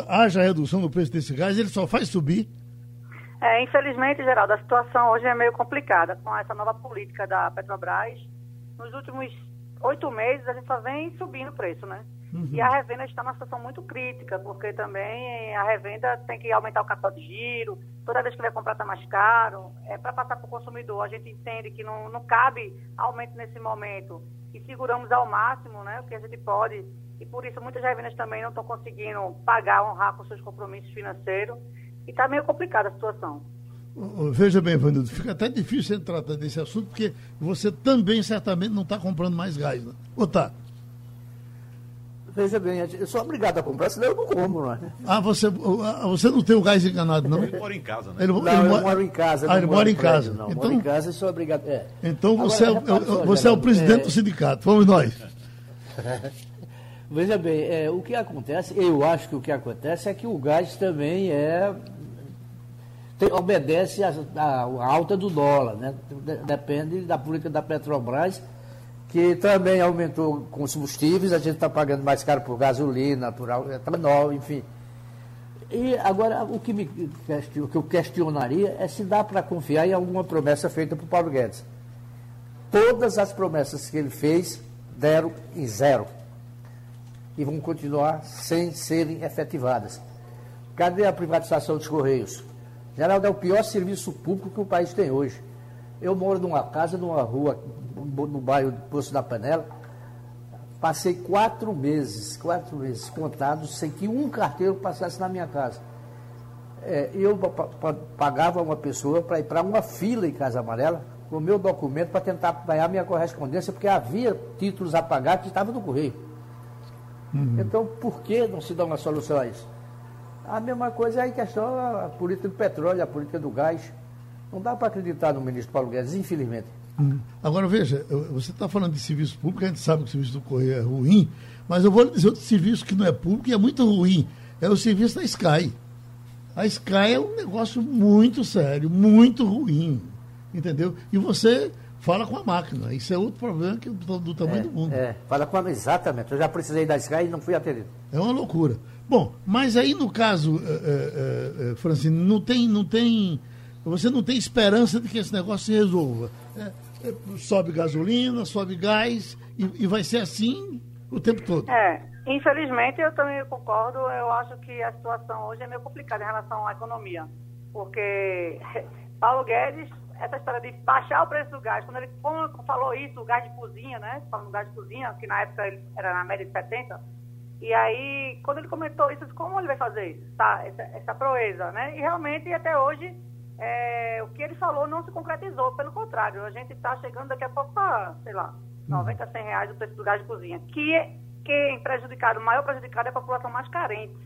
haja redução no preço desse gás? Ele só faz subir? É, infelizmente, Geraldo, a situação hoje é meio complicada com essa nova política da Petrobras. Nos últimos oito meses, a gente só vem subindo o preço, né? Uhum. E a revenda está numa situação muito crítica, porque também a revenda tem que aumentar o capital de giro, toda vez que vai comprar está mais caro. É para passar para o consumidor, a gente entende que não, não cabe aumento nesse momento e seguramos ao máximo né, o que a gente pode. E por isso muitas revendas também não estão conseguindo pagar, honrar com seus compromissos financeiros. E está meio complicada a situação. Veja bem, Vanildo, fica até difícil você tratar desse assunto, porque você também certamente não está comprando mais gás, né? Ou tá? Veja bem, eu sou obrigado a comprar, senão eu não compro, não é? Ah, você, ah, você não tem o gás enganado, não? Ele mora em casa, né? Ele, não, ele eu moro em casa. Ah, ele mora em casa. Não, então, moro em casa e sou obrigado. É. Então você, Agora, é, você é o presidente é... do sindicato, vamos nós. Veja bem, é, o que acontece, eu acho que o que acontece é que o gás também é tem, obedece à alta do dólar, né? Depende da política da Petrobras, que também aumentou combustíveis, a gente está pagando mais caro por gasolina, por etanol, enfim. E agora o que, me, o que eu questionaria é se dá para confiar em alguma promessa feita por Paulo Guedes. Todas as promessas que ele fez deram em zero. E vão continuar sem serem efetivadas. Cadê a privatização dos Correios? Geraldo, é o pior serviço público que o país tem hoje. Eu moro numa casa, numa rua, no bairro Poço da Panela. Passei quatro meses, quatro meses contados, sem que um carteiro passasse na minha casa. É, eu pagava uma pessoa para ir para uma fila em Casa Amarela com o meu documento para tentar ganhar minha correspondência, porque havia títulos a pagar que estavam no correio. Uhum. Então, por que não se dá uma solução a isso? A mesma coisa é a questão a política do petróleo, a política do gás. Não dá para acreditar no ministro Paulo Guedes, infelizmente. Hum. Agora, veja, você está falando de serviço público, a gente sabe que o serviço do Correio é ruim, mas eu vou lhe dizer outro serviço que não é público e é muito ruim. É o serviço da Sky. A Sky é um negócio muito sério, muito ruim. Entendeu? E você fala com a máquina. Isso é outro problema que, do, do tamanho é, do mundo. É, fala com a, exatamente. Eu já precisei da Sky e não fui atendido. É uma loucura. Bom, mas aí no caso, é, é, Francine, não tem, não tem. Você não tem esperança de que esse negócio se resolva. É, é, sobe gasolina, sobe gás, e, e, vai ser assim o tempo todo. É, infelizmente eu também concordo, eu acho que a situação hoje é meio complicada em relação à economia. Porque Paulo Guedes, essa história de baixar o preço do gás, quando ele falou isso, o gás de cozinha, né? Falando gás de cozinha, que na época ele era na média de 70, e aí, quando ele comentou isso, como ele vai fazer isso, tá? essa, essa proeza, né? E realmente, até hoje, é, o que ele falou não se concretizou, pelo contrário, a gente está chegando daqui a pouco para, sei lá, 90, 100 reais o preço do gás de cozinha, que quem prejudicado, o maior prejudicado é a população mais carente,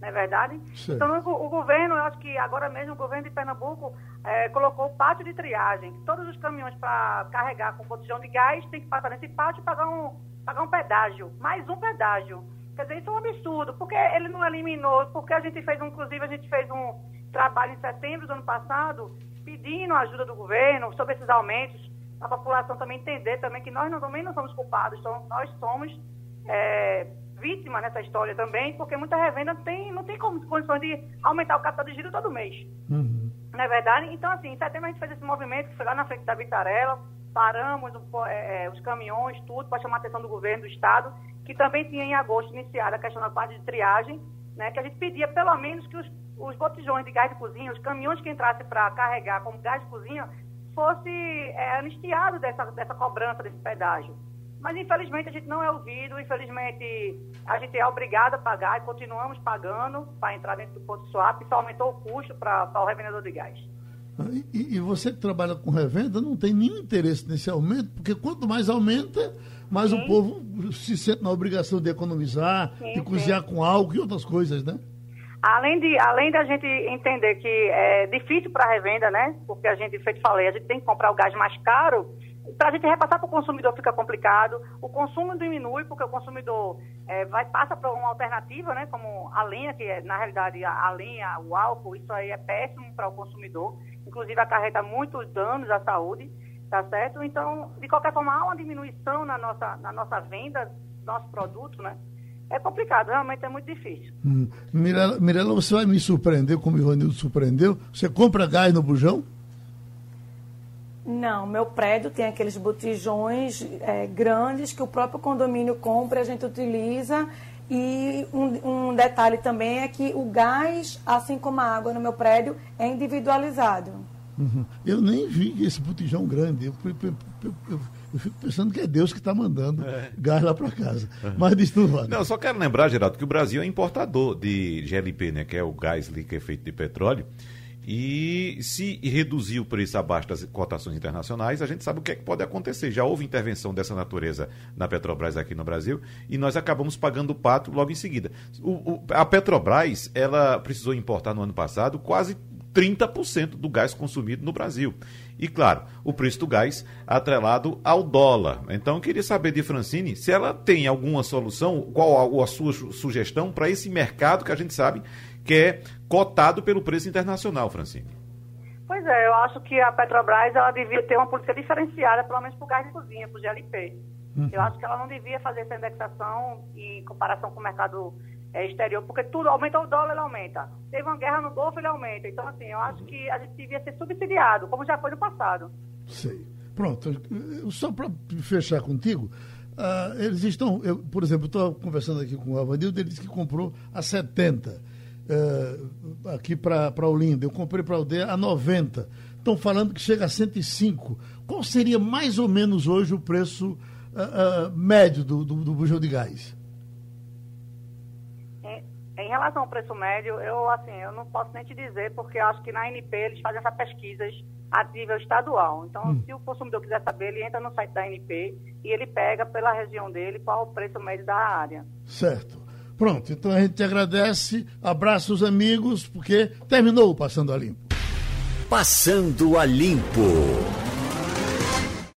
não é verdade? Sim. Então, o, o, governo, eu acho que agora mesmo o governo de Pernambuco é, colocou o pátio de triagem, todos os caminhões para carregar com botijão de gás tem que passar nesse pátio e pagar um, pagar um pedágio, mais um pedágio. Quer dizer, isso é um absurdo, porque ele não eliminou, porque a gente fez, um, inclusive, a gente fez um trabalho em setembro do ano passado, pedindo a ajuda do governo sobre esses aumentos, a população também entender também que nós não, também não somos culpados, então nós somos é, vítimas nessa história também, porque muita revenda tem, não tem condições de aumentar o capital de giro todo mês. Uhum. Não é verdade? Então, assim, em setembro a gente fez esse movimento, que foi lá na frente da Vitarela, paramos é, é, os caminhões, tudo, para chamar a atenção do governo, do Estado, que também tinha em agosto iniciado a questão da parte de triagem, né, que a gente pedia pelo menos que os, os botijões de gás de cozinha, os caminhões que entrassem para carregar como gás de cozinha, fosse é, anistiado dessa, dessa cobrança, desse pedágio. Mas infelizmente a gente não é ouvido, infelizmente a gente é obrigado a pagar e continuamos pagando para entrar dentro do posto swap, isso aumentou o custo para o revendedor de gás. E, e, você que trabalha com revenda não tem nenhum interesse nesse aumento, porque quanto mais aumenta, mais sim. o povo se sente na obrigação de economizar, sim, de cozinhar sim. com álcool e outras coisas, né? Além de, além da gente entender que é difícil para a revenda, né? Porque a gente, feito falei, a gente tem que comprar o gás mais caro, para a gente repassar para o consumidor fica complicado, o consumo diminui porque o consumidor é, vai, passa para uma alternativa, né, como a lenha, que é, na realidade a, lenha, o álcool, isso aí é péssimo para o consumidor, inclusive acarreta muitos danos à saúde, tá certo? Então, de qualquer forma, há uma diminuição na nossa, na nossa venda, nosso produto, né? É complicado, realmente é muito difícil. Hum. Mirela, Mirela, você vai me surpreender como o Ivanildo surpreendeu? Você compra gás no bujão? Não, meu prédio tem aqueles botijões é, grandes que o próprio condomínio compra e a gente utiliza. E um, um, detalhe também é que o gás, assim como a água no meu prédio, é individualizado. Uhum. Eu nem vi esse botijão grande. Eu, eu, eu, eu fico pensando que é Deus que está mandando é. gás lá para casa. Uhum. Mas diz tudo, Não, só quero lembrar, Geraldo, que o Brasil é importador de GLP, né, que é o gás líquido feito de petróleo. E se reduzir o preço abaixo das cotações internacionais, a gente sabe o que, é que pode acontecer. Já houve intervenção dessa natureza na Petrobras aqui no Brasil e nós acabamos pagando o pato logo em seguida. O, o, a Petrobras ela precisou importar no ano passado quase 30% do gás consumido no Brasil. E, claro, o preço do gás atrelado ao dólar. Então, eu queria saber de Francine se ela tem alguma solução, qual a, a sua sugestão para esse mercado que a gente sabe que é cotado pelo preço internacional, Francine. Pois é, eu acho que a Petrobras ela devia ter uma política diferenciada, pelo menos para o gás de cozinha, para o GLP. Uhum. Eu acho que ela não devia fazer essa indexação em comparação com o mercado é, exterior, porque tudo aumenta o dólar, ele aumenta. Teve uma guerra no Golfo, ele aumenta. Então, assim, eu acho que a gente devia ser subsidiado, como já foi no passado. Sei. Pronto, só para fechar contigo, uh, eles estão, eu, por exemplo, estou conversando aqui com o Avanildo, ele disse que comprou a 70 uh, aqui para Olinda, eu comprei para a aldeia a 90. Estão falando que chega a 105. Qual seria mais ou menos hoje o preço uh, uh, médio do, do, do bujão de gás? Em relação ao preço médio, eu assim, eu não posso nem te dizer, porque eu acho que na ANP eles fazem essas pesquisas a nível estadual. Então, hum. se o consumidor quiser saber, ele entra no site da ANP e ele pega pela região dele qual o preço médio da área. Certo. Pronto, então a gente te agradece, abraça os amigos, porque terminou o Passando a Limpo. Passando a Limpo.